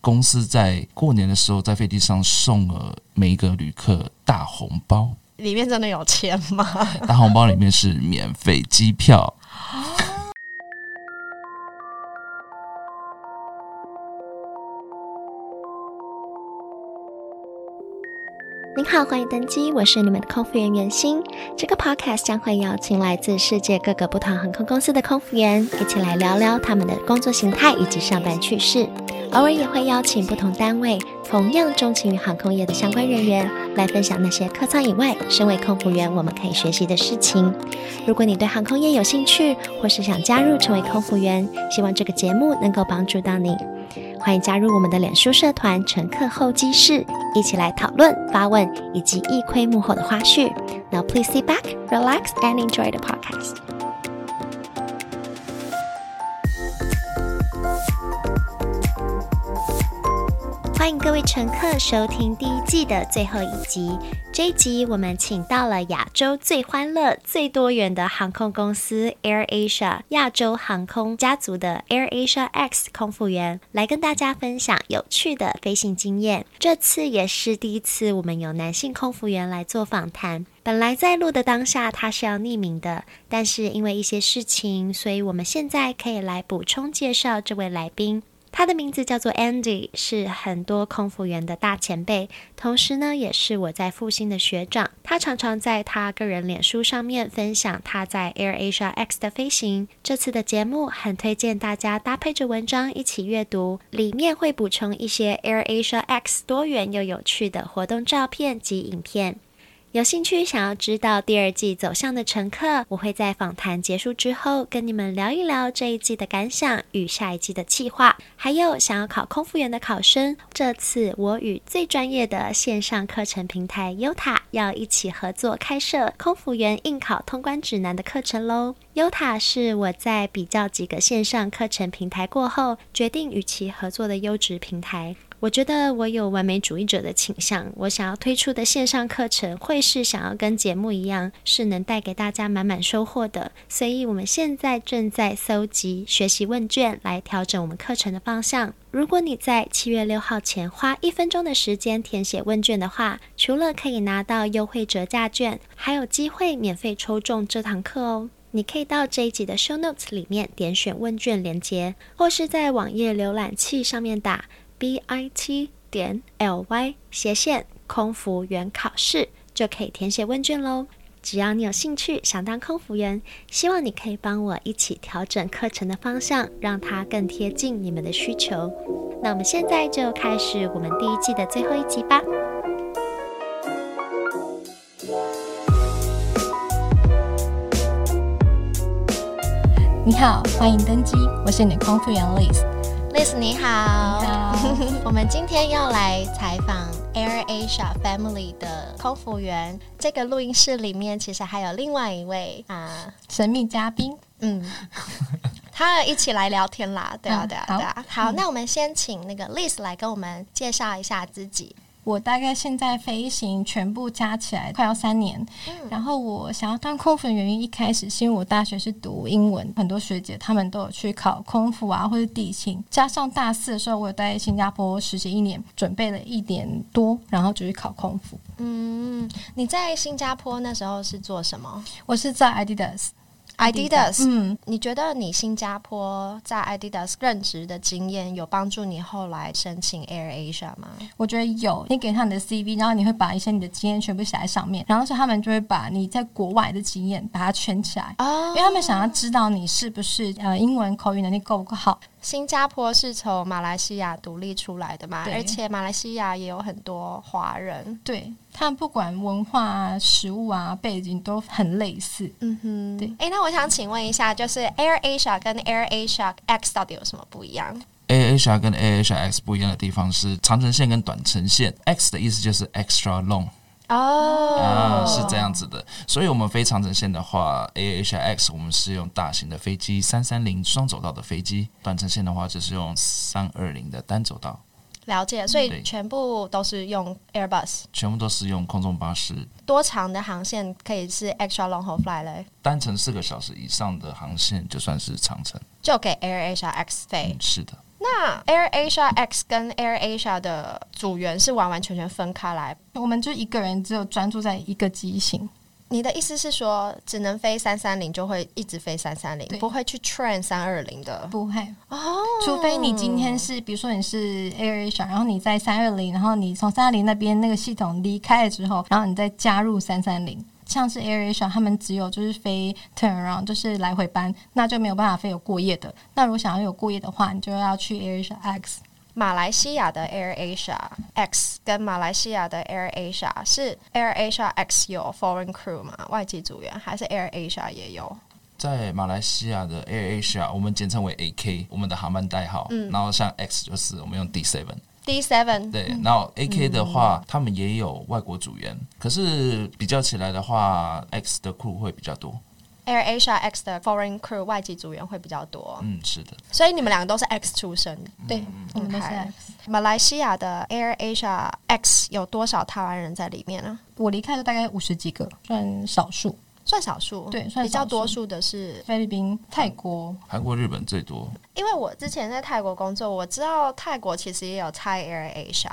公司在过年的时候在飞机上送了每一个旅客大红包，里面真的有钱吗？大红包里面是免费机票。您好，欢迎登机，我是你们的空服员袁心。这个 podcast 将会邀请来自世界各个不同航空公司的空服员，一起来聊聊他们的工作形态以及上班趣事。偶尔也会邀请不同单位同样钟情于航空业的相关人员，来分享那些客舱以外，身为空服员我们可以学习的事情。如果你对航空业有兴趣，或是想加入成为空服员，希望这个节目能够帮助到你。欢迎加入我们的脸书社团“乘客候机室”，一起来讨论、发问以及一窥幕后的花絮。Now please sit back, relax, and enjoy the podcast. 欢迎各位乘客收听第一季的最后一集。这一集我们请到了亚洲最欢乐、最多元的航空公司 AirAsia 亚洲航空家族的 AirAsia X 空服员，来跟大家分享有趣的飞行经验。这次也是第一次我们有男性空服员来做访谈。本来在录的当下他是要匿名的，但是因为一些事情，所以我们现在可以来补充介绍这位来宾。他的名字叫做 Andy，是很多空服员的大前辈，同时呢，也是我在复兴的学长。他常常在他个人脸书上面分享他在 AirAsia X 的飞行。这次的节目很推荐大家搭配着文章一起阅读，里面会补充一些 AirAsia X 多元又有趣的活动照片及影片。有兴趣想要知道第二季走向的乘客，我会在访谈结束之后跟你们聊一聊这一季的感想与下一季的计划。还有想要考空服员的考生，这次我与最专业的线上课程平台 YOTA 要一起合作开设空服员应考通关指南的课程喽。YOTA 是我在比较几个线上课程平台过后，决定与其合作的优质平台。我觉得我有完美主义者的倾向，我想要推出的线上课程会是想要跟节目一样，是能带给大家满满收获的。所以我们现在正在搜集学习问卷来调整我们课程的方向。如果你在七月六号前花一分钟的时间填写问卷的话，除了可以拿到优惠折价券，还有机会免费抽中这堂课哦。你可以到这一集的 show notes 里面点选问卷连接，或是在网页浏览器上面打。B i t 点 l y 斜线空服员考试就可以填写问卷喽。只要你有兴趣想当空服员，希望你可以帮我一起调整课程的方向，让它更贴近你们的需求。那我们现在就开始我们第一季的最后一集吧。你好，欢迎登机，我是你的空服员 Liz。Liz 你好，你好 我们今天要来采访 AirAsia Family 的空服员。这个录音室里面其实还有另外一位啊神秘嘉宾，嗯，他一起来聊天啦。对啊，对啊，对啊。好，好，那我们先请那个 Liz 来跟我们介绍一下自己。我大概现在飞行全部加起来快要三年，嗯、然后我想要当空服的原因一开始是因为我大学是读英文，很多学姐她们都有去考空服啊或者地勤，加上大四的时候我有在新加坡实习一年，准备了一年多，然后就去考空服。嗯，你在新加坡那时候是做什么？我是在 Adidas。Adidas，嗯，你觉得你新加坡在 Adidas 任职的经验有帮助你后来申请 AirAsia 吗？我觉得有。你给他你的 CV，然后你会把一些你的经验全部写在上面，然后是他们就会把你在国外的经验把它圈起来，哦，因为他们想要知道你是不是呃英文口语能力够不够好。新加坡是从马来西亚独立出来的嘛？而且马来西亚也有很多华人，对，他们不管文化啊、食物啊、背景都很类似。嗯哼，对。哎，那我想请问一下，就是 AirAsia 跟 AirAsia X 到底有什么不一样？AirAsia 跟 AirAsia X 不一样的地方是长程线跟短程线。X 的意思就是 extra long。哦、oh. 啊，是这样子的，所以我们飞长城线的话，AirAsia X 我们是用大型的飞机三三零双走道的飞机，短程线的话就是用三二零的单走道。了解，所以全部都是用 Airbus，全部都是用空中巴士。多长的航线可以是 extra long haul flight 嘞？单程四个小时以上的航线就算是长程，就给 AirAsia X 飞。嗯，是的。那 Air Asia X 跟 Air Asia 的组员是完完全全分开来，我们就一个人只有专注在一个机型。你的意思是说，只能飞三三零就会一直飞三三零，不会去 train 三二零的？不会哦，除非你今天是，比如说你是 Air Asia，然后你在三二零，然后你从三二零那边那个系统离开了之后，然后你再加入三三零。像是 Air Asia，他们只有就是飞 turnaround，就是来回班，那就没有办法飞有过夜的。那如果想要有过夜的话，你就要去 Air Asia X。马来西亚的 Air Asia X 跟马来西亚的 Air Asia 是 Air Asia X 有 foreign crew 吗？外籍组员，还是 Air Asia 也有？在马来西亚的 Air Asia，我们简称为 AK，我们的航班代号。嗯，然后像 X 就是我们用 D seven。D seven 对，然后 A K 的话，嗯，他们也有外国组员，可是比较起来的话，X 的 crew 会比较多。Air Asia X 的 foreign crew 外籍组员会比较多。嗯，是的。所以你们两个都是 X 出身，对，我们都是 X。马来西亚的 Air Asia X 有多少台湾人在里面呢？我离开的大概五十几个，算少数。算少数，对，算比较多数的是菲律宾、泰国、韩国、日本最多。因为我之前在泰国工作，我知道泰国其实也有 Thai Air Asia。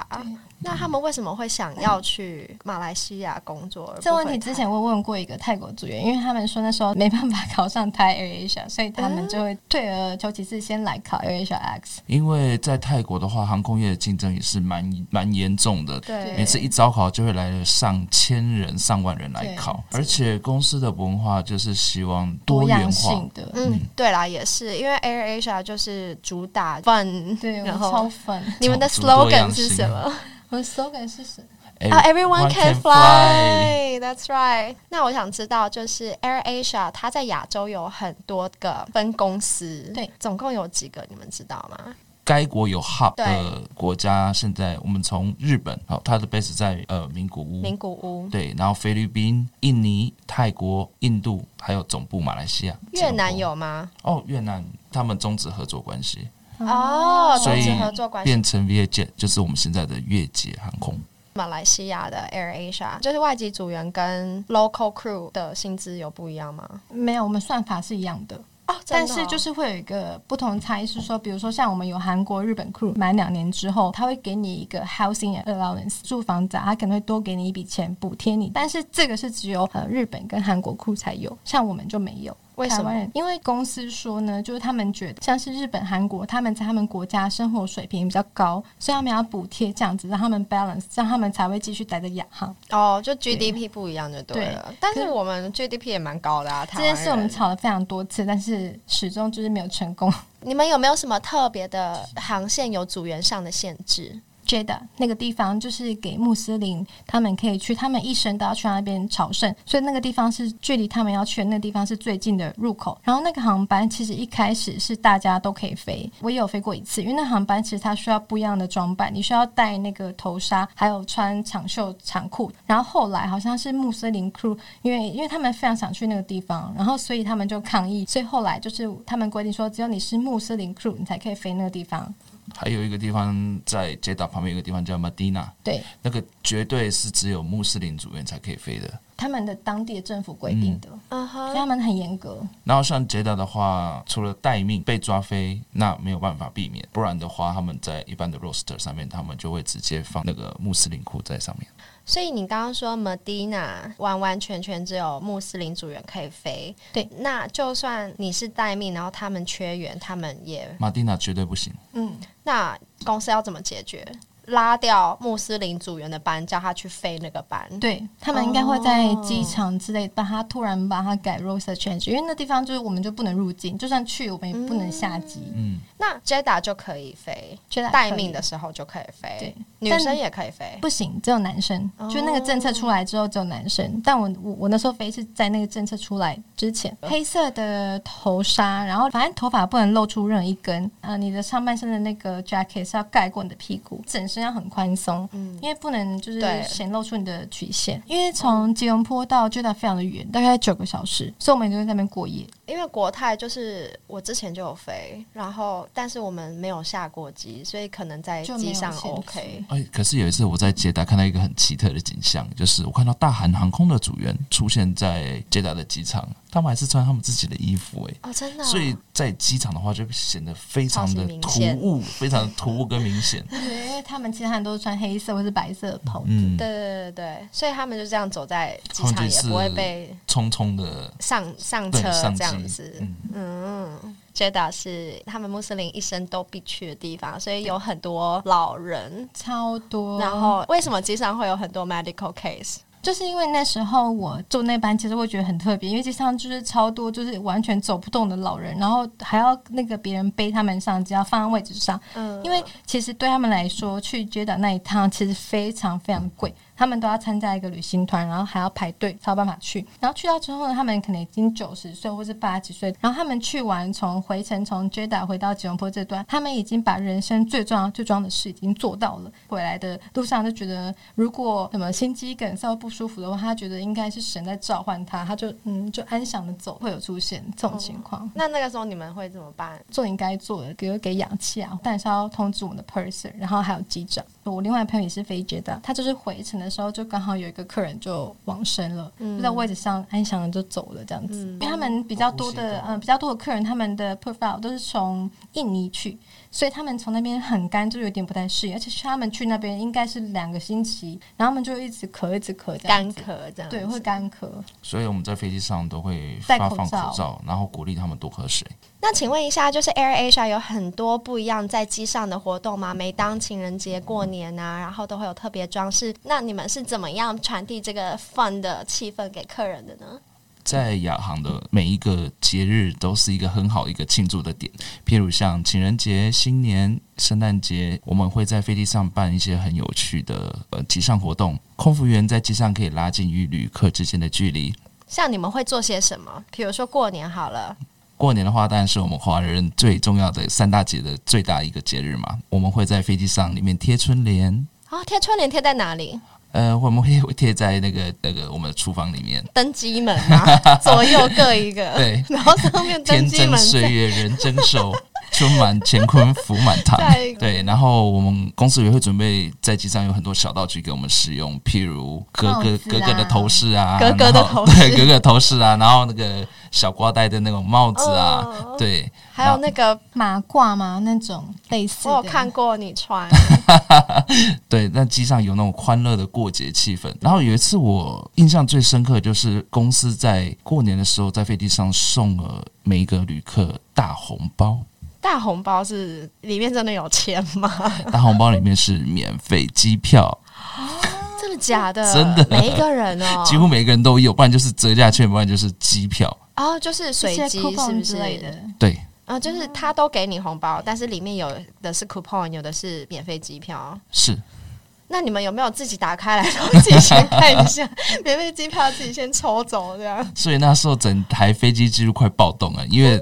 那他们为什么会想要去马来西亚工作？这问题之前我问过一个泰国组员，因为他们说那时候没办法考上 Thai Air Asia，所以他们就会退而求其次，先来考 Air Asia X。因为在泰国的话，航空业的竞争也是蛮蛮严重的，对，每次一招考就会来了上千人、上万人来考，而且公司的文化就是希望多样化的。嗯，对啦，也是因为 Air Asia 就是主打 fun，对，然后超 fun。你们的 slogan 是什么？我的 slogan 是什么？啊、oh，Everyone can fly，That's right。那我想知道，就是 Air Asia，它在亚洲有很多个分公司，对，总共有几个？你们知道吗？该国有 hub 的国家，现在我们从日本，好，它的 base 在呃名古屋，名古屋，对，然后菲律宾、印尼、泰国、印度，还有总部马来西亚。越南有吗？哦，越南他们终止合作关系。哦，所以变成 VietJet 就是我们现在的越捷航空。马来西亚的 Air Asia 就是外籍组员跟 local crew 的薪资有不一样吗？没有，我们算法是一样的。哦，但是就是会有一个不同差异，是说，比如说像我们有韩国、日本 crew，满两年之后，他会给你一个 housing allowance 住房子，他可能会多给你一笔钱补贴你。但是这个是只有呃日本跟韩国 crew 才有，像我们就没有。为什么？因为公司说呢，就是他们觉得像是日本、韩国，他们在他们国家生活水平比较高，所以他们要补贴这样子，让他们 balance，这样他们才会继续待在亚航。哦，就 GDP 不一样就对了。对，但是我们 GDP 也蛮高的啊。这件事我们吵了非常多次，但是始终就是没有成功。你们有没有什么特别的航线有组员上的限制 Jada 那个地方就是给穆斯林，他们可以去，他们一生都要去那边朝圣，所以那个地方是距离他们要去的那个地方是最近的入口。然后那个航班其实一开始是大家都可以飞，我也有飞过一次，因为那航班其实它需要不一样的装扮，你需要戴那个头纱，还有穿长袖长裤。然后后来好像是穆斯林 crew，因为因为他们非常想去那个地方，然后所以他们就抗议，所以后来就是他们规定说，只有你是穆斯林 crew，你才可以飞那个地方。还有一个地方在捷达旁边，有个地方叫马迪娜，对，那个绝对是只有穆斯林组员才可以飞的。他们的当地的政府规定的，嗯哼，所以他们很严格。然后像捷达的话，除了待命被抓飞，那没有办法避免，不然的话，他们在一般的 roster 上面，他们就会直接放那个穆斯林裤在上面。所以你刚刚说 Medina 完完全全只有穆斯林组员可以飞，对，那就算你是待命，然后他们缺员，他们也 Medina 绝对不行。嗯，那公司要怎么解决？拉掉穆斯林组员的班，叫他去飞那个班。对，他们应该会在机场之类，把他突然把他改 roster change，因为那地方就是我们就不能入境，就算去我们也不能下机。嗯，那 Jeddah 就可以飞，Jeddah 待命的时候就可以飞。对，女生也可以飞，不行，只有男生。就那个政策出来之后，只有男生。但我我我那时候飞是在那个政策出来之前，黑色的头纱，然后反正头发不能露出任何一根。呃，你的上半身的那个 jacket 是要盖过你的屁股，整身要很宽松，嗯，因为不能就是显露出你的曲线。因为从吉隆坡到 Jeddah 非常的远，大概九个小时，所以我们就在那边过夜。因为国泰就是我之前就有飞，然后但是我们没有下过机，所以可能在机上 OK。哎，可是有一次我在捷达看到一个很奇特的景象，就是我看到大韩航空的组员出现在捷达的机场，他们还是穿他们自己的衣服，哎，哦，真的、哦。所以在机场的话，就显得非常的突兀，非常的突兀跟明显。对，因为他们其他人都是穿黑色或是白色的袍子。嗯，对对对对，所以他们就这样走在机场，也不会被匆匆的上上车这样子。嗯。嗯捷达是他们穆斯林一生都必去的地方，所以有很多老人，超多。然后为什么机上会有很多 medical case？就是因为那时候我坐那班，其实会觉得很特别，因为机上就是超多，就是完全走不动的老人，然后还要那个别人背他们上机，要放在位置上。嗯，因为其实对他们来说，去捷达那一趟其实非常非常贵。他们都要参加一个旅行团，然后还要排队才有办法去。然后去到之后呢，他们可能已经九十岁或是八十几岁。然后他们去完，从回程从 Jeddah 回到吉隆坡这段，他们已经把人生最重要、最重要的事已经做到了。回来的路上就觉得，如果什么心肌梗塞不舒服的话，他觉得应该是神在召唤他，他就嗯就安详的走。会有出现这种情况。嗯，那那个时候你们会怎么办？做应该做的，比如给氧气啊，但是要通知我们的 person，然后还有机长。我另外朋友也是飞 Jeddah，他就是回程的时候就刚好有一个客人就往生了，嗯、就在位置上安详的就走了这样子。嗯、因为他们比较多的嗯、呃、比较多的客人，他们的 profile 都是从印尼去，所以他们从那边很干，就有点不太适应。而且他们去那边应该是两个星期，然后他们就一直咳一直咳，干咳这样，对，会干咳。所以我们在飞机上都会发放口罩，口罩然后鼓励他们多喝水。那请问一下，就是 AirAsia 有很多不一样在机上的活动吗？每当情人节、过年啊，然后都会有特别装饰。那你们是怎么样传递这个 fun 的气氛给客人的呢？在亚航的每一个节日都是一个很好一个庆祝的点，譬如像情人节、新年、圣诞节，我们会在飞机上办一些很有趣的呃机上活动。空服员在机上可以拉近与旅客之间的距离。像你们会做些什么？比如说过年好了。过年的话，当然是我们华人最重要的三大节的最大一个节日嘛。我们会在飞机上里面贴春联。啊、哦，贴春联贴在哪里？呃，我们会贴在那个 那个我们的厨房里面。登机门嘛，左右各一个。对，然后上面登机门。岁月人增寿，春满乾坤福满堂。对，然后我们公司也会准备在机上有很多小道具给我们使用，譬如格格格格的头饰啊，格格的头饰，对，格格的头饰啊，然后那个。小瓜戴的那种帽子啊，哦、对，还有那个马褂嘛，那种类似。我有看过你穿。对，那机上有那种欢乐的过节气氛。然后有一次我印象最深刻，就是公司在过年的时候在飞机上送了每一个旅客大红包。大红包是里面真的有钱吗？大红包里面是免费机票。真的假的？真的，每一个人哦，几乎每一个人都有，不然就是折价券，不然就是机票。哦，就是随机是不是？对，啊，就是他都给你红包，但是里面有的是 coupon，有的是免费机票。是。那你们有没有自己打开来，然后自己先 看一下免费机票，自己先抽走这样？所以那时候整台飞机几乎快暴动了，因为。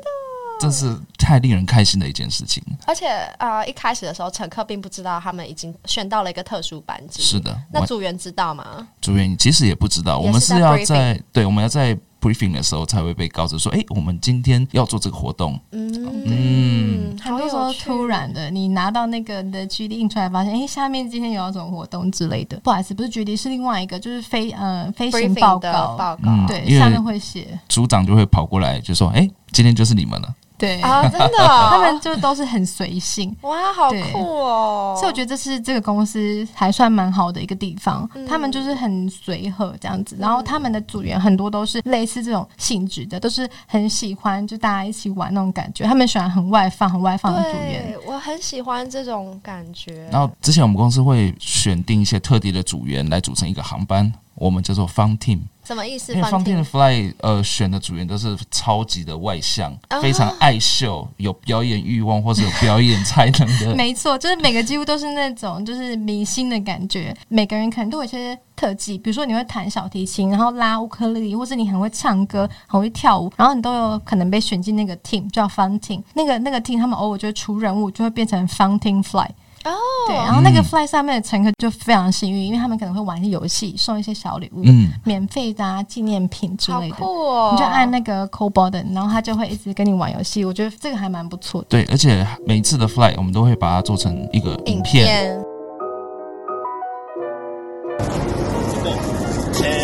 这是太令人开心的一件事情，而且啊、呃，一开始的时候，乘客并不知道他们已经选到了一个特殊班机。是的，那组员知道吗？组员其实也不知道，我们是要在对，我们要在 briefing 的时候才会被告知说，哎，我们今天要做这个活动。嗯嗯，很多时候突然的，你拿到那个的 GD 印出来，发现哎，下面今天有这种活动之类的。不好意思，不是 GD，是另外一个，就是飞呃飞行报告报告，嗯、对，下面会写组长就会跑过来就说，哎，今天就是你们了。对啊，真的、哦，他们就都是很随性，哇，好酷哦！所以我觉得这是这个公司还算蛮好的一个地方，嗯、他们就是很随和这样子，然后他们的组员很多都是类似这种性质的，都是很喜欢就大家一起玩那种感觉，他们喜欢很外放、很外放的组员。对，我很喜欢这种感觉。然后之前我们公司会选定一些特定的组员来组成一个航班。我们叫做 Fun Team，什么意思？因为 Fun Team Fly 呃选的组员都是超级的外向，哦、非常爱秀，有表演欲望或者有表演才能的。没错，就是每个几乎都是那种就是明星的感觉。每个人可能都有一些特技，比如说你会弹小提琴，然后拉乌克丽丽，或是你很会唱歌，很会跳舞，然后你都有可能被选进那个 team 叫 Fun Team。那个那个 team 他们偶尔就会出任务，就会变成 Fun Team Fly。哦，对，然后那个 flight 上面的乘客就非常幸运，因为他们可能会玩一些游戏，送一些小礼物，嗯，免费的啊，纪念品之类的。好酷哦！你就按那个 call button，然后他就会一直跟你玩游戏。我觉得这个还蛮不错的。对，而且每次的 flight 我们都会把它做成一个影片。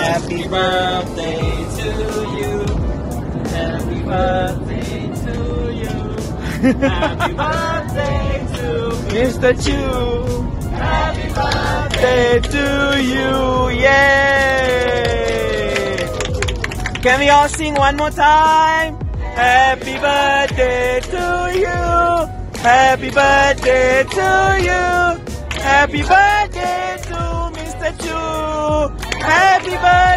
Happy birthday to you. Happy birthday to you. Happy birthday to Mr. Chu. Happy birthday to you. Yay! Can we all sing one more time? Happy birthday to you. Happy birthday to you. Happy birthday to Mr. Chu. Happy birthday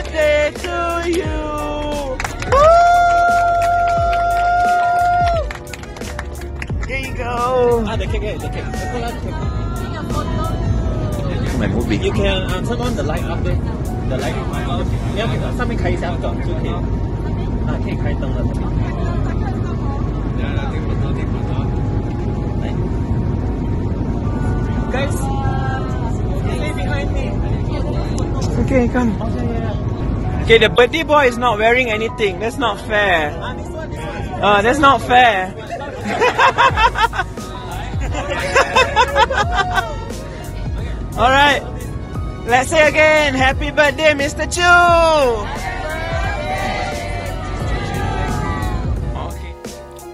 go. Ah, the cake, the cake. The cola, the cake. My movie. You can uh, turn on the light up there. The light. Uh, 你要给上面开一下灯就可以。啊，可以开灯了。来 Guys, stay behind me. Okay, come. Okay, the birthday boy is not wearing anything. That's not fair. Uh, that's not fair. All right. Let's say again, happy birthday, Mr. Chu. OK，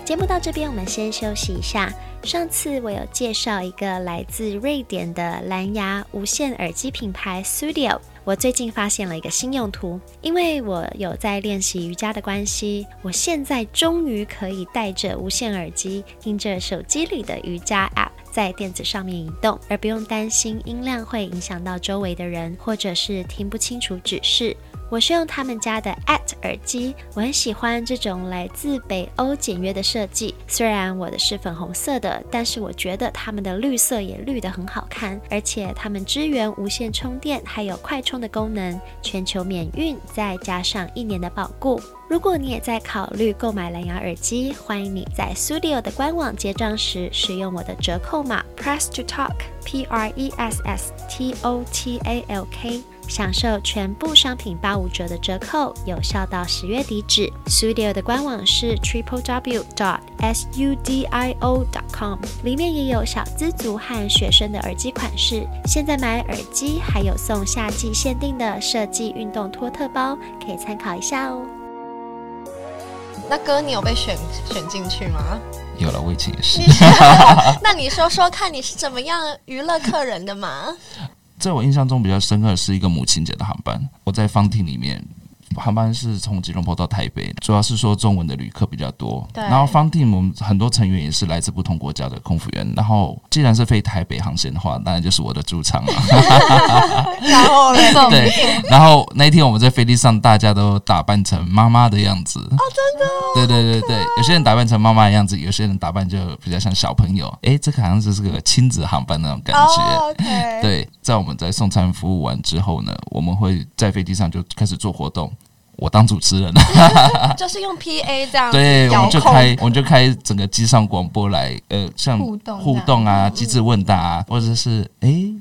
节目到这边，我们先休息一下。上次我有介绍一个来自瑞典的蓝牙无线耳机品牌 Studio，。我最近发现了一个新用途，因为我有在练习瑜伽的关系，我现在终于可以戴着无线耳机，听着手机里的瑜伽 App，在垫子上面移动，而不用担心音量会影响到周围的人，或者是听不清楚指示。我是用他们家的 AT 耳机，我很喜欢这种来自北欧简约的设计。虽然我的是粉红色的，但是我觉得他们的绿色也绿得很好看，而且他们支援无线充电，还有快充的功能，全球免运，再加上一年的保固。如果你也在考虑购买蓝牙耳机，欢迎你在 Studio 的官网结账时使用我的折扣码 Press to Talk P R E S S T O T A L K。享受全部商品八五折的折扣，有效到十月底止。Studio 的官网是 triple w dot s u d i o dot com，里面也有小资族和学生的耳机款式。现在买耳机还有送夏季限定的设计运动托特包，可以参考一下哦。那哥，你有被选选进去吗？有了，我以前也是。那你说说看，你是怎么样娱乐客人的嘛？在我印象中比较深刻的是一个母亲节的航班，我在方厅里面。航班是从吉隆坡到台北，主要是说中文的旅客比较多。对。然后方 team 我们很多成员也是来自不同国家的空服员。然后既然是飞台北航线的话，当然就是我的主场了。然后呢？对。然后那一天我们在飞机上，大家都打扮成妈妈的样子。哦，真的、哦。对对对对，有些人打扮成妈妈的样子，有些人打扮就比较像小朋友。哎，这个好像就是个亲子航班那种感觉。哦、OK。对，在我们在送餐服务完之后呢，我们会在飞机上就开始做活动。我当主持人，就是用 PA 这样，对，我们就开，我们就开整个机上广播来，呃，像互动互动啊，机智问答啊，或者是哎、欸，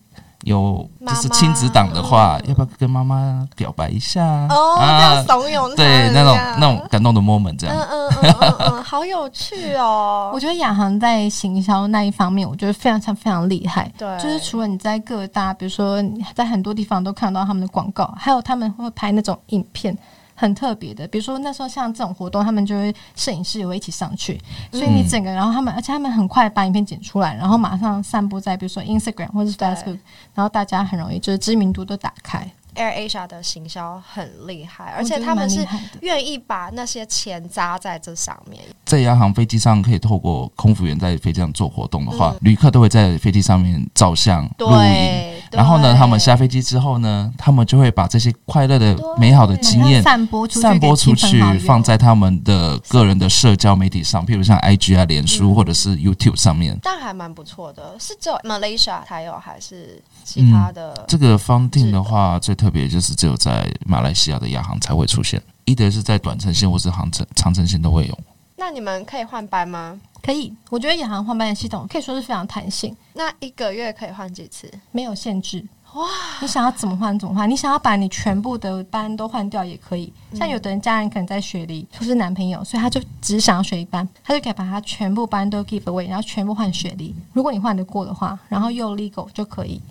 有就是亲子档的话，妈妈要不要跟妈妈表白一下？哦，啊、这样怂恿，对，那种那种感动的 moment，这样，嗯嗯嗯嗯嗯，好有趣哦。我觉得亚航在行销那一方面，我觉得非常非常厉害。对，就是除了你在各大，比如说在很多地方都看到他们的广告，还有他们会拍那种影片。很特别的，比如说那时候像这种活动，他们就会摄影师也会一起上去，所以你整个，然后他们，而且他们很快把影片剪出来，然后马上散布在比如说 Instagram 或者是 Facebook，然后大家很容易就是知名度都打开。AirAsia 的行销很厉害，而且他们是愿意把那些钱砸在这上面。在亚航飞机上，可以透过空服员在飞机上做活动的话，嗯、旅客都会在飞机上面照相、录影。然后呢，他们下飞机之后呢，他们就会把这些快乐的、美好的经验散播出去，散播出去，放在他们的个人的社交媒体上，譬如像 IG 啊、脸书或者是 YouTube 上面。但还蛮不错的，是只有 Malaysia 才有，还是其他的？嗯、这个 funding 的话，最特别就是只有在马来西亚的亚航才会出现，一德是在短程线或是航程长程线都会有。那你们可以换班吗？可以，我觉得亚航换班的系统可以说是非常弹性。那一个月可以换几次？没有限制。哇，你想要怎么换怎么换，你想要把你全部的班都换掉也可以。像有的人家人可能在雪梨，或是男朋友，所以他就只想要学一班，他就可以把他全部班都 give away，然后全部换雪梨。如果你换得过的话，然后又 legal 就可以。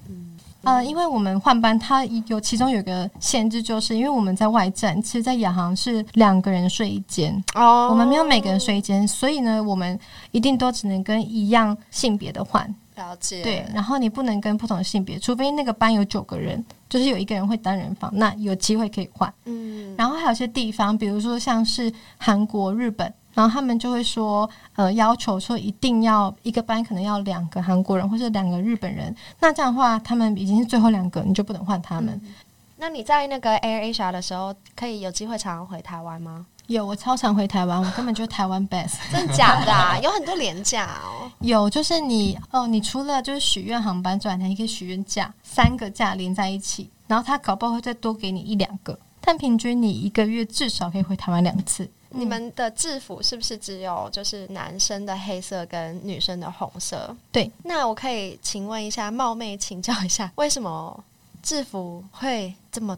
呃，因为我们换班，它有其中有个限制，就是因为我们在外站，其实，在亚航是两个人睡一间哦，我们没有每个人睡一间，所以呢，我们一定都只能跟一样性别的换。了解。对，然后你不能跟不同的性别，除非那个班有九个人，就是有一个人会单人房，那有机会可以换。嗯，然后还有些地方，比如说像是韩国、日本，然后他们就会说，呃，要求说一定要一个班可能要两个韩国人或者两个日本人，那这样的话，他们已经是最后两个，你就不能换他们。嗯，那你在那个 Air Asia 的时候，可以有机会常常回台湾吗？有，我超常回台湾，我根本就是台湾 best，真的假的啊？有很多廉价哦。有，就是你哦，你除了就是许愿航班之外，你还可以许愿假，三个假连在一起，然后他搞不好会再多给你一两个，但平均你一个月至少可以回台湾两次。嗯。你们的制服是不是只有就是男生的黑色跟女生的红色？对。那我可以请问一下，冒昧请教一下，为什么制服会这么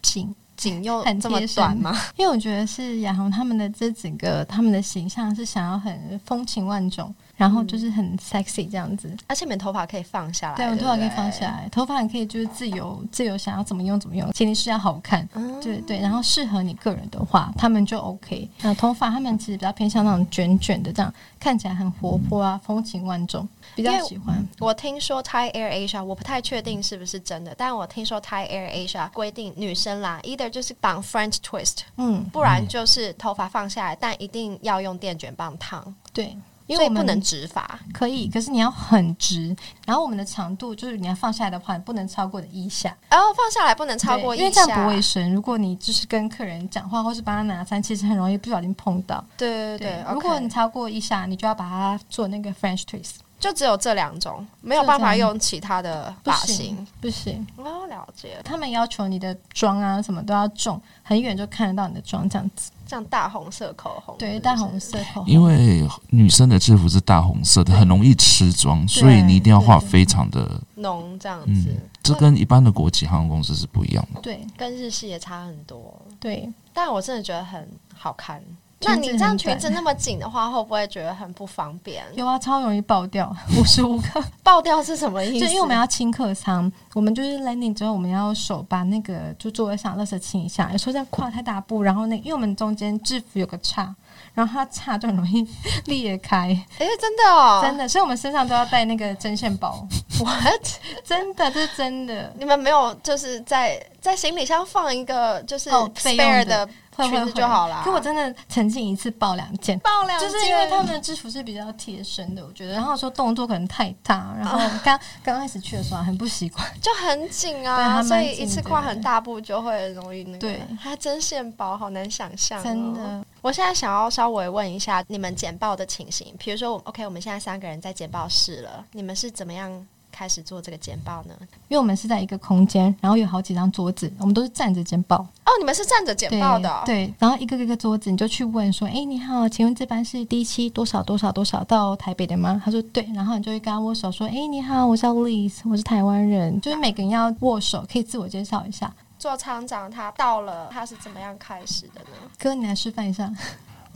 紧？紧又这么短吗？因为我觉得是亚红他们的这整个他们的形象是想要很风情万种。然后就是很 sexy 这样子，而且你们头发可以放下来，对，我头发可以放下来，头发也可以就是自由自由想要怎么用怎么用，前提是要好看，嗯、对对。然后适合你个人的话，他们就 OK。那头发他们其实比较偏向那种卷卷的，这样看起来很活泼啊，风情万种，比较喜欢。我听说 Thai Air Asia，我不太确定是不是真的，但我听说 Thai Air Asia 规定女生啦，either 就是绑 French twist，嗯，不然就是头发放下来，但一定要用电卷棒烫，对。因为我们不能直发，可以，可是你要很直。然后我们的长度就是你要放下来的话，不能超过的腋下。然后放下来不能超过一下，因为这样不卫生。如果你就是跟客人讲话，或是帮他拿餐，其实很容易不小心碰到。对对对，如果你超过一下，你就要把它做那个 French twist。就只有这两种，没有办法用其他的发型，不行。哦，了解。他们要求你的妆啊什么都要重，很远就看得到你的妆这样子。像大红色口红，对，大红色口红。因为女生的制服是大红色的，很容易吃妆，所以你一定要画非常的浓，这样子。嗯，这跟一般的国际航空公司是不一样的。对，跟日系也差很多。对，但我真的觉得很好看。那你这样裙子那么紧的话，会不会觉得很不方便？有啊，超容易爆掉，无时无刻爆掉是什么意思？就因为我们要清客舱，我们就是 landing 之后，我们要手把那个就座位上垃圾清一下。有时候这样跨太大步，然后那因为我们中间制服有个叉，然后它叉就很容易 裂开。哎、欸，真的哦，真的，所以我们身上都要带那个针线包。What？真的，这是真的。你们没有就是在在行李箱放一个就是 spare 的。会会会就好啦。可我真的曾经一次爆两件，爆两件，就是因为他们的制服是比较贴身的，我觉得。然后说动作可能太大，然后刚刚开始去的时候很不习惯，就很紧啊，所以一次跨很大步就会容易那个。对，它针线薄，好难想象哦。真的，我现在想要稍微问一下你们简报的情形，比如说，OK，我们现在三个人在简报室了，你们是怎么样？开始做这个简报呢？因为我们是在一个空间，然后有好几张桌子，我们都是站着简报。哦，你们是站着简报的哦？对。对，然后一个一个桌子，你就去问说：“哎，你好，请问这班是第七多少多少多少到台北的吗？”他说：“对。”然后你就会跟他握手说：“哎，你好，我叫 Liz，我是台湾人。”就是每个人要握手，可以自我介绍一下。做厂长他到了，他是怎么样开始的呢？哥，你来示范一下。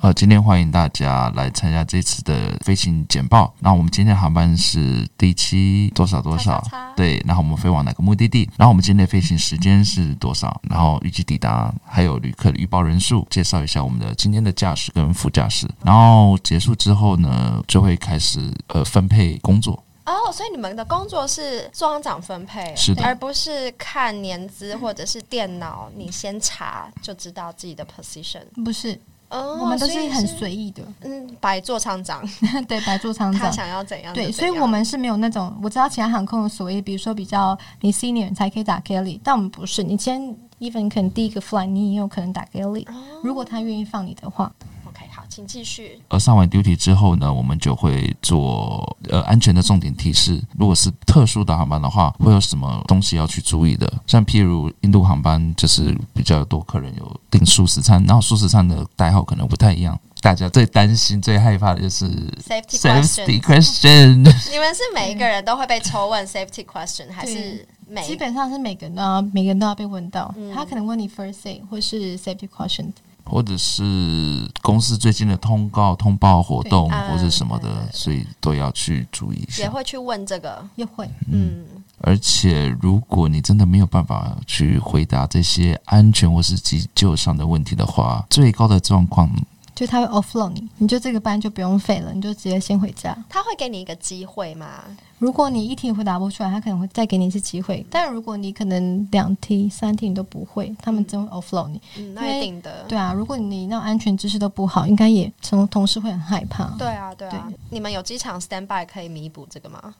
呃，今天欢迎大家来参加这次的飞行简报。那我们今天的航班是第七多少多少？叉叉叉对，然后我们飞往哪个目的地？然后我们今天的飞行时间是多少？然后预计抵达，还有旅客的预报人数，介绍一下我们的今天的驾驶跟副驾驶。然后结束之后呢，就会开始呃分配工作。哦，所以你们的工作是座舱长分配，是的，而不是看年资或者是电脑，你先查就知道自己的 position，不是。哦，我们都是很随意的，嗯，白做厂长，对，白做厂长，他想要怎样？对，所以我们是没有那种，我知道其他航空的所谓，比如说比较你 senior 才可以打 galley，但我们不是，你先 even 可能第一个 flight 你也有可能打 galley，如果他愿意放你的话。请继续。而上完 duty 之后呢，我们就会做呃安全的重点提示。如果是特殊的航班的话，会有什么东西要去注意的？像譬如印度航班，就是比较多客人有订素食餐，然后素食餐的代号可能不太一样。大家最担心、最害怕的就是 Safety safety question。question。你们是每一个人都会被抽问 safety question，还是每基本上是每个人都要每个人都要被问到。嗯他可能问你 first thing 或是 safety question。或者是公司最近的通告、通报活动或者什么的，嗯所以都要去注意一下。也会去问这个？也会，嗯，而且，如果你真的没有办法去回答这些安全或是急救上的问题的话，最高的状况，就他会 offload 你，你就这个班就不用费了，你就直接先回家。他会给你一个机会吗？如果你一题回答不出来，他可能会再给你一次机会。但如果你可能两题、三题你都不会，他们真会 offload 你。嗯，那一定的。对啊，如果你那安全知识都不好，应该也从同事会很害怕。对啊，对啊。对你们有机场 stand by 可以弥补这个吗？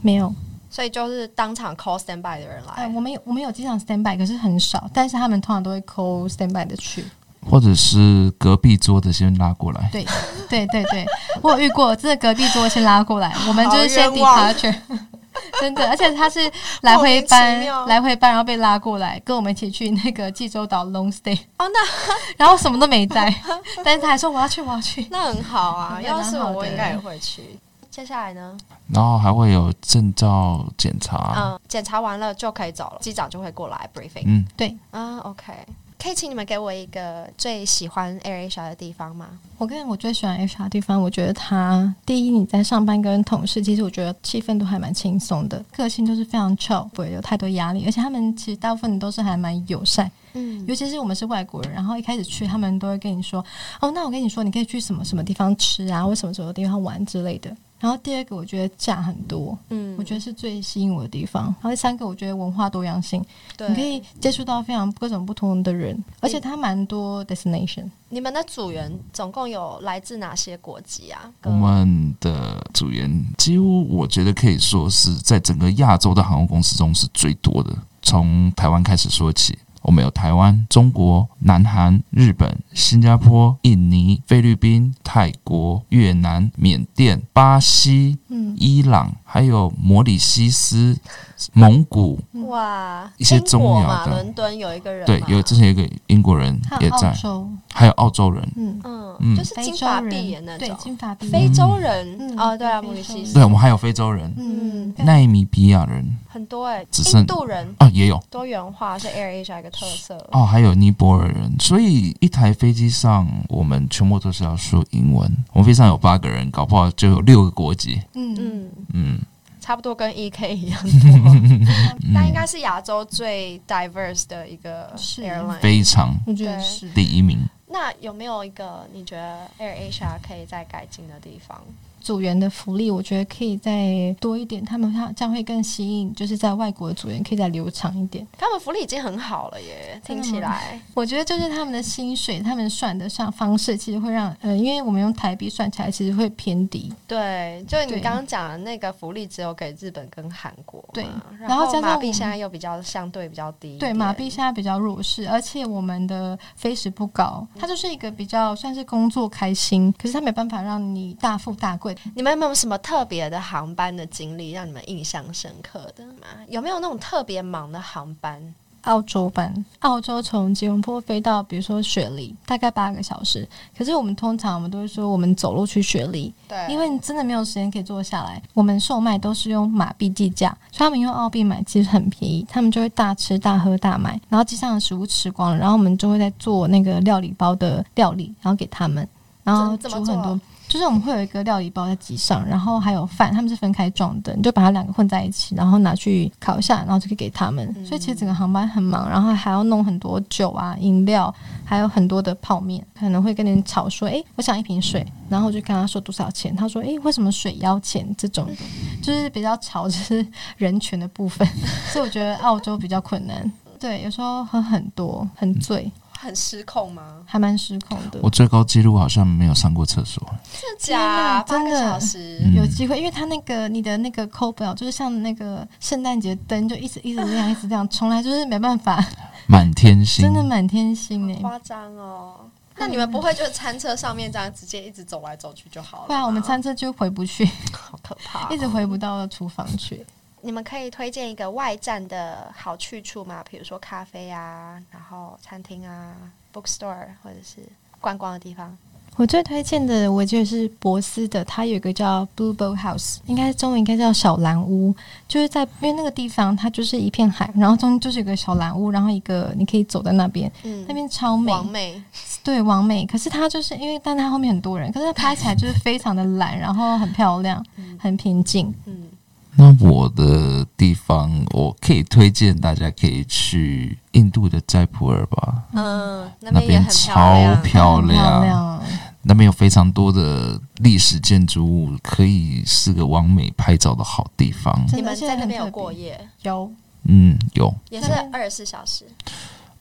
没有，所以就是当场 call stand by 的人哎、来。我们有我们有机场 stand by，可是很少，但是他们通常都会 call stand by 的去。或者是隔壁桌的先拉过来。对对对对，我有遇过，这是隔壁桌先拉过来，我们就是先 departure。真的，而且他是来回莫班名其妙，来回搬，然后被拉过来，跟我们一起去那个济州岛 long stay，哦，那 然后什么都没带，但是他还说我要去，我要去。那很好啊，要是我应该也会去。接下来呢？然后还会有证照检查。嗯，检查完了就可以走了，机长就会过来 briefing。嗯，对啊，OK，可以请你们给我一个最喜欢 AirAsia 的地方吗？我跟我最喜欢 HR 的地方，我觉得它第一，你在上班跟同事，其实我觉得气氛都还蛮轻松的，个性都是非常 chill，不会有太多压力，而且他们其实大部分都是还蛮友善。嗯尤其是我们是外国人，然后一开始去，他们都会跟你说：“哦，那我跟你说，你可以去什么什么地方吃啊，或什么什么地方玩之类的。”然后第二个，我觉得假很多，嗯我觉得是最吸引我的地方。然后第三个，我觉得文化多样性，对你可以接触到非常各种不同的人，而且它蛮多 destination。你们的组员总共有来自哪些国籍啊？我们的组员几乎我觉得可以说是在整个亚洲的航空公司中是最多的。从台湾开始说起，我们有台湾、中国、南韩、日本、新加坡、印尼、菲律宾、泰国、越南、缅甸、巴西、嗯，伊朗，还有摩里西斯、蒙古。哇，一些英重要国嘛，的。伦敦有一个人，对，有之前有一个英国人还有澳也在，洲，还有澳洲人。嗯，嗯，嗯。就是金发碧眼那对种，金发碧眼，非洲人？嗯哦，对啊，西。对，我们还有非洲人、嗯，奈米比亚人。很多哎，只剩印度人。啊，也有。多元化是 AirAsia 一个特色。哦，还有尼泊尔人。所以一台飞机上，我们全部都是要说英文。我们飞机上有八个人，搞不好就有六个国籍。嗯。嗯，嗯，差不多跟 EK 一样多，那应该是亚洲最 diverse 的一个是 airline。非常我觉得对是。第一名。那有没有一个你觉得 AirAsia 可以再改进的地方？组员的福利，我觉得可以再多一点，他们他这样会更吸引，就是在外国的组员可以再留长一点。他们福利已经很好了耶，听起来。我觉得就是他们的薪水，他们算的上方式，其实会让呃，因为我们用台币算起来，其实会偏低。对，就你刚刚讲的那个福利，只有给日本跟韩国。对然后加上我们现在又比较相对比较低。对，马币现在比较弱势，而且我们的飞时不高，它就是一个比较算是工作开心，可是它没办法让你大富大贵。你们有没有什么特别的航班的经历让你们印象深刻的吗？有没有那种特别忙的航班？澳洲班，澳洲从吉隆坡飞到比如说雪梨，大概八个小时。可是我们通常我们都会说，我们走路去雪梨，对因为你真的没有时间可以坐下来。我们售卖都是用马币计价，所以他们用澳币买其实很便宜，他们就会大吃大喝大买，然后机上的食物吃光了，然后我们就会在做那个料理包的料理，然后给他们，然后怎怎么做啊煮很多。就是我们会有一个料理包在机上，然后还有饭，他们是分开装的，你就把它两个混在一起，然后拿去烤一下，然后就可以给他们。所以其实整个航班很忙，然后还要弄很多酒啊、饮料，还有很多的泡面，可能会跟人吵说：“诶，我想一瓶水。”然后我就跟他说多少钱，他说：“诶，为什么水要钱？”这种就是比较吵，就是人权的部分。所以我觉得澳洲比较困难，对，有时候喝很多，很醉，很失控吗？还蛮失控的。我最高纪录好像没有上过厕所。真的假？八个真的小时。嗯有机会，因为他那个你的那个扣表，就是像那个圣诞节灯，就一直一直亮，一直亮，从来就是没办法，满天星，真的满天星呢。夸张哦。那你们不会就是餐车上面这样直接一直走来走去就好了吗？不然我们餐车就回不去，好可怕哦、一直回不到厨房去。你们可以推荐一个外站的好去处吗？比如说咖啡啊，然后餐厅啊，bookstore 或者是观光的地方。我最推荐的，我觉得是博斯的，它有一个叫 Blue Boat House，应该中文应该叫小蓝屋，就是在因为那个地方它就是一片海，然后中间就是有个小蓝屋，然后一个你可以走在那边，嗯，那边超美，完美，对，完美。可是它就是因为，但它后面很多人，可是它拍起来就是非常的蓝，然后很漂亮，很平静，嗯。那我的地方，我可以推荐大家可以去印度的斋普尔吧。嗯，那边超漂亮，那边有非常多的历史建筑物，可以是个完美拍照的好地方。你们在那边有过夜？有，嗯，有，也是二十四小时。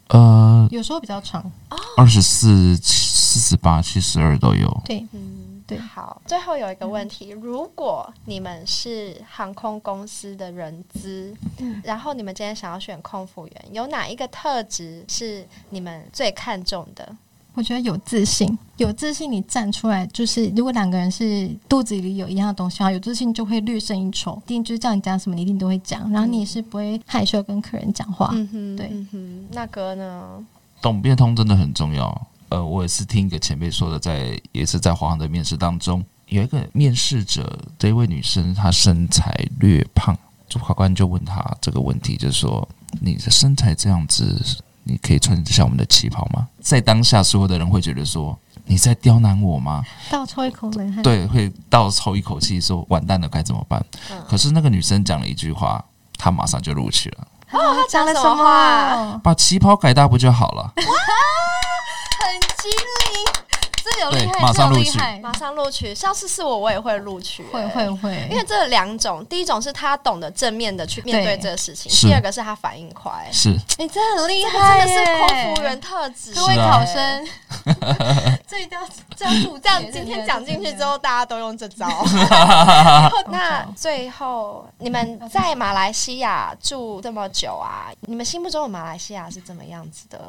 呃，有时候比较长，二十四、四十八、七十二都有。对，嗯。对，好，最后有一个问题：如果你们是航空公司的人资，嗯，然后你们今天想要选空服员，有哪一个特质是你们最看重的？我觉得有自信，有自信，你站出来就是，如果两个人是肚子里有一样的东西，啊，有自信就会略胜一筹，一定就是叫你讲什么，你一定都会讲，然后你也是不会害羞跟客人讲话。嗯哼，对，嗯哼，那哥呢？懂变通真的很重要。呃，我也是听一个前辈说的，在也是在华航的面试当中，有一个面试者这一位女生，她身材略胖，主考官就问她这个问题，就是说你的身材这样子，你可以穿得下我们的旗袍吗？在当下，所有的人会觉得说你在刁难我吗？倒抽一口冷汗，对，会倒抽一口气，说完蛋了，该怎么办？嗯、可是那个女生讲了一句话，她马上就录取了。哦，她讲了什么话？把旗袍改大不就好了？很机灵，这有厉害，马上录取，马上录取。下次是我，我也会录取，会会会。因为这两种，第一种是他懂得正面的去面对这个事情，第二个是他反应快。是，你真的很厉害，真的是空服员特质。各位考生，这一定要这样，这样今天讲进去之后，大家都用这招。那最后，你们在马来西亚住这么久啊，你们心目中的马来西亚是怎么样子的？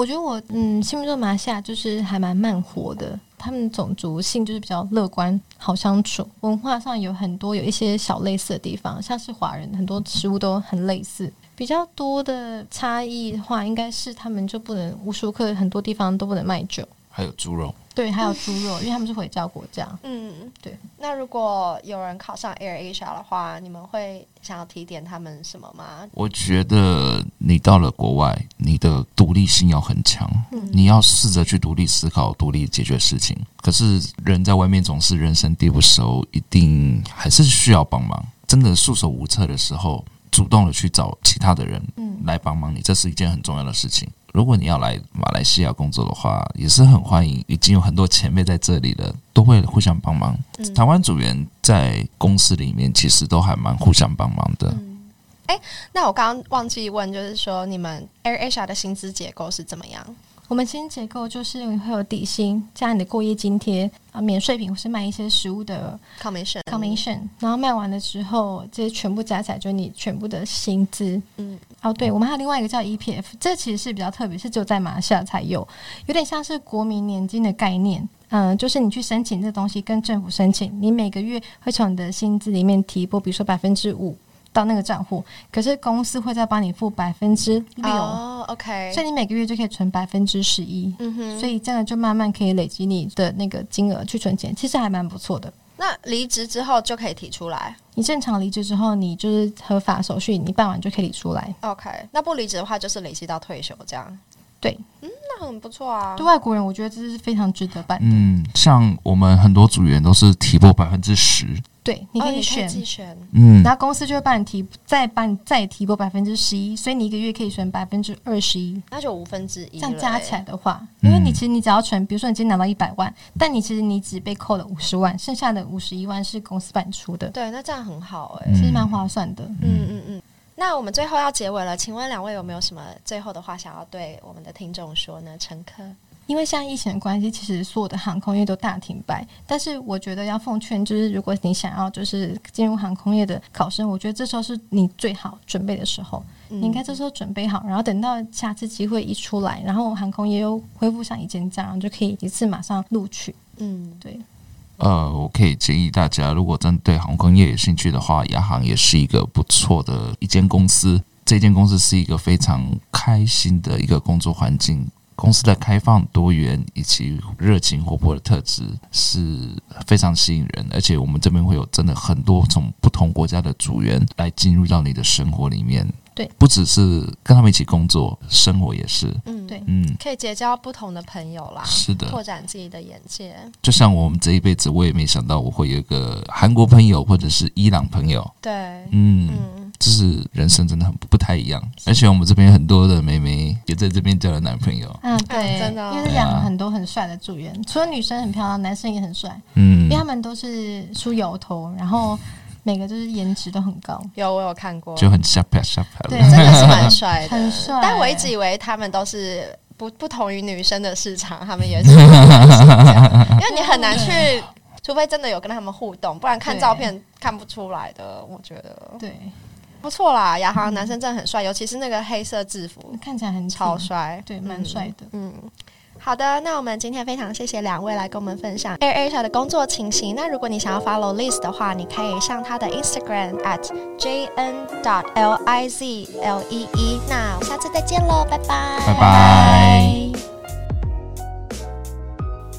我觉得我嗯，心目中马来西亚就是还蛮慢活的，他们种族性就是比较乐观，好相处。文化上有很多有一些小类似的地方，像是华人很多食物都很类似。比较多的差异的话，应该是他们就不能无时无刻很多地方都不能卖酒，还有猪肉。对，还有猪肉，因为他们是回教国家。嗯，对。那如果有人考上 AirAsia 的话，你们会想要提点他们什么吗？我觉得你到了国外，你的独立性要很强，嗯、你要试着去独立思考、独立解决事情。可是人在外面总是人生地不熟，一定还是需要帮忙。真的束手无策的时候，主动的去找其他的人来帮忙你，这是一件很重要的事情。如果你要来马来西亚工作的话，也是很欢迎。已经有很多前辈在这里了，都会互相帮忙。嗯、台湾组员在公司里面其实都还蛮互相帮忙的。哎、嗯欸，那我刚刚忘记问，就是说你们 AirAsia 的薪资结构是怎么样？我们薪资结构就是会有底薪加你的过夜津贴啊，免税品或是卖一些食物的 commission commission，然后卖完了之后，这些全部加起来就是你全部的薪资。嗯，哦，对，我们还有另外一个叫 EPF，这其实是比较特别，是只有在马来西亚才有，有点像是国民年金的概念。嗯，就是你去申请这东西，跟政府申请，你每个月会从你的薪资里面提拨，比如说百分之五。到那个账户，可是公司会再帮你付百分之六，OK，所以你每个月就可以存百分之十一，嗯哼，所以这样就慢慢可以累积你的那个金额去存钱，其实还蛮不错的。那离职之后就可以提出来？你正常离职之后，你就是合法手续，你办完就可以提出来。OK，那不离职的话，就是累积到退休这样。对，嗯，那很不错啊。对外国人，我觉得这是非常值得办的。嗯，像我们很多组员都是提拨百分之十。对，你可以选，哦、选嗯，然后公司就会帮你提，再帮你再提拨百分之十一，所以你一个月可以存百分之二十一，那就五分之一。这样加起来的话，因为你其实你只要存，比如说你今天拿到一百万，但你其实你只被扣了五十万，剩下的五十一万是公司帮你出的。对，那这样很好哎、欸，其实蛮划算的。嗯嗯嗯。那我们最后要结尾了，请问两位有没有什么最后的话想要对我们的听众说呢？乘客。因为现在疫情的关系，其实所有的航空业都大停摆。但是我觉得要奉劝，就是如果你想要就是进入航空业的考生，我觉得这时候是你最好准备的时候。嗯、你应该这时候准备好，然后等到下次机会一出来，然后航空业又恢复像以前这样，然后就可以一次马上录取。嗯，对。呃，我可以建议大家，如果真对航空业有兴趣的话，亚航也是一个不错的一间公司。这间公司是一个非常开心的一个工作环境。公司的开放、多元以及热情活泼的特质是非常吸引人，而且我们这边会有真的很多从不同国家的组员来进入到你的生活里面。对，不只是跟他们一起工作，生活也是。嗯，对，嗯，可以结交不同的朋友啦，是的，拓展自己的眼界。就像我们这一辈子，我也没想到我会有一个韩国朋友，或者是伊朗朋友。对，嗯，嗯，就是人生真的很不太一样。而且我们这边很多的妹妹也在这边交了男朋友。嗯，对，真的哦因为养了很多很帅的组员，除了女生很漂亮，男生也很帅。嗯因为他们都是梳油头，然后每个就是颜值都很高。有我有看过，就很下拍下拍对了。真的是蛮帅的，很帅。但我一直以为他们都是不不同于女生的市场，他们也是。因为你很难去，除非真的有跟他们互动，不然看照片看不出来的。我觉得。对，不错啦，亚航男生真的很帅，尤其是那个黑色制服，看起来很，超帅，对，蛮帅的。嗯，好的，那我们今天非常谢谢两位来跟我们分享 AirAsia 的工作情形。那如果你想要 follow Liz 的话，你可以上他的 Instagram at jn dot l i z l e e。那我下次再见喽，拜拜，拜拜。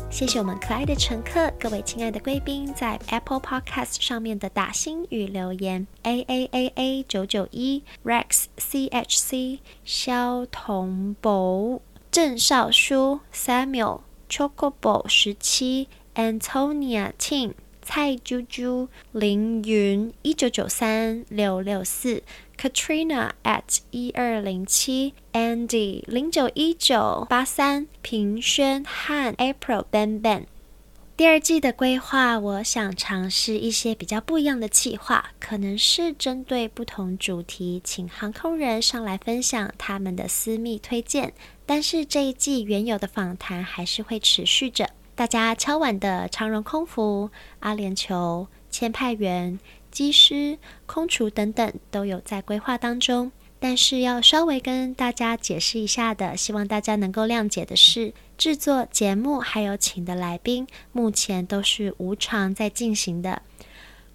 谢谢我们可爱的乘客，各位亲爱的贵宾，在 Apple Podcast 上面的打星与留言：A A A A 九九一 Rex C H C 肖同宝郑少书 Samuel Chocobo 十七 Antonia Ting 蔡啾啾凌云一九九三六六四 Katrina at 一二零七 Andy 零九一九八三平轩汉 April Ben Ben。第二季的规划，我想尝试一些比较不一样的企划，可能是针对不同主题，请航空人上来分享他们的私密推荐。但是这一季原有的访谈还是会持续着。大家敲碗的长荣空服、阿联酋、签派员、机师、空厨等等都有在规划当中，但是要稍微跟大家解释一下的，希望大家能够谅解的是，制作节目还有请的来宾，目前都是无偿在进行的。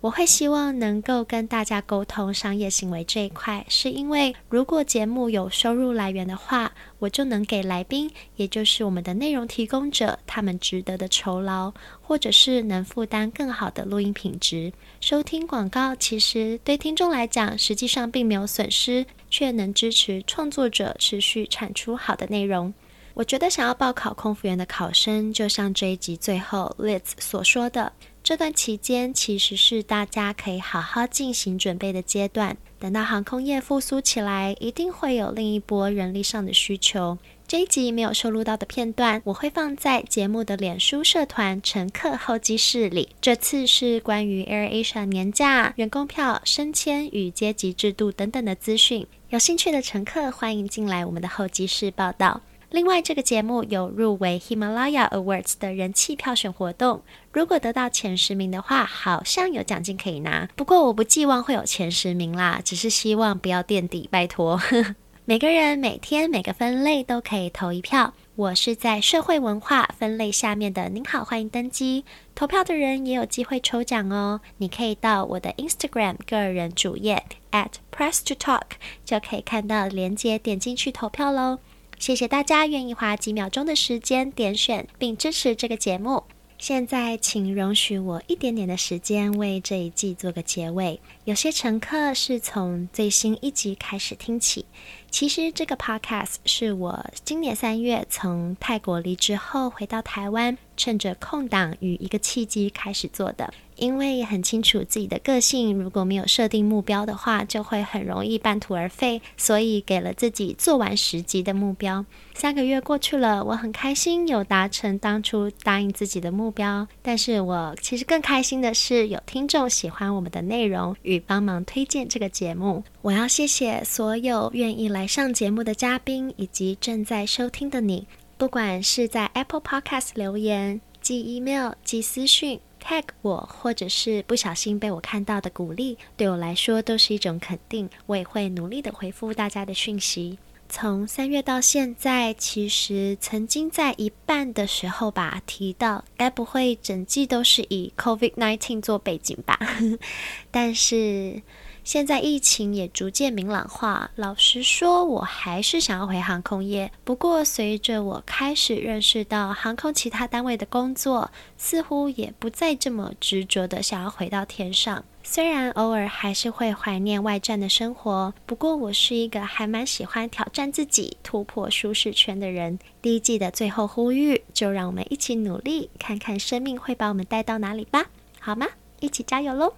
我会希望能够跟大家沟通商业行为这一块，是因为如果节目有收入来源的话，我就能给来宾，也就是我们的内容提供者，他们值得的酬劳，或者是能负担更好的录音品质。收听广告其实对听众来讲，实际上并没有损失，却能支持创作者持续产出好的内容。我觉得想要报考空服员的考生，就像这一集最后 Liz 所说的。这段期间其实是大家可以好好进行准备的阶段。等到航空业复苏起来，一定会有另一波人力上的需求。这一集没有收录到的片段，我会放在节目的脸书社团“乘客候机室”里。这次是关于 AirAsia 年假、员工票、升迁与阶级制度等等的资讯。有兴趣的乘客欢迎进来我们的候机室报道。另外，这个节目有入围 Himalaya Awards 的人气票选活动，如果得到前十名的话，好像有奖金可以拿。不过我不寄望会有前十名啦，只是希望不要垫底，拜托。每个人每天每个分类都可以投一票。我是在社会文化分类下面的，您好，欢迎登机。投票的人也有机会抽奖哦。你可以到我的 Instagram 个人主页 at Press to Talk 就可以看到链接，点进去投票喽。谢谢大家愿意花几秒钟的时间点选并支持这个节目。现在，请容许我一点点的时间为这一季做个结尾。有些乘客是从最新一集开始听起。其实这个 podcast 是我今年三月从泰国离职后回到台湾，趁着空档与一个契机开始做的。因为很清楚自己的个性，如果没有设定目标的话，就会很容易半途而废，所以给了自己做完十集的目标。三个月过去了，我很开心有达成当初答应自己的目标。但是我其实更开心的是有听众喜欢我们的内容与帮忙推荐这个节目。我要谢谢所有愿意来上节目的嘉宾以及正在收听的你，不管是在 Apple Podcast 留言、寄 email、寄私讯。tag 我，或者是不小心被我看到的鼓励，对我来说都是一种肯定。我也会努力的回复大家的讯息。从三月到现在，其实曾经在一半的时候吧，提到该不会整季都是以 COVID-19 做背景吧？但是现在疫情也逐渐明朗化，老实说，我还是想要回航空业。不过，随着我开始认识到航空其他单位的工作，似乎也不再这么执着的想要回到天上。虽然偶尔还是会怀念外站的生活，不过我是一个还蛮喜欢挑战自己、突破舒适圈的人。第一季的最后呼吁，就让我们一起努力，看看生命会把我们带到哪里吧，好吗？一起加油喽！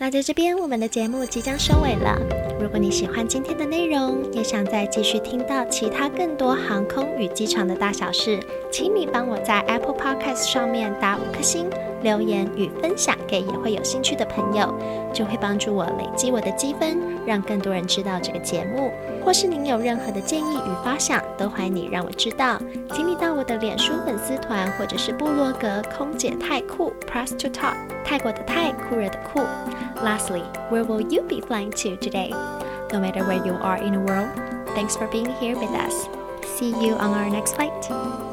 那在这边，我们的节目即将收尾了。如果你喜欢今天的内容，也想再继续听到其他更多航空与机场的大小事，请你帮我在 Apple Podcast 上面打五颗星。留言与分享给也会有兴趣的朋友，就会帮助我累积我的积分，让更多人知道这个节目。或是您有任何的建议与发想，都欢迎你让我知道。请你到我的脸书粉丝团或者是部落格“空姐太酷 Press to Talk”，泰国的泰，酷热的酷。Lastly, where will you be flying to today? No matter where you are in the world, thanks for being here with us. See you on our next flight.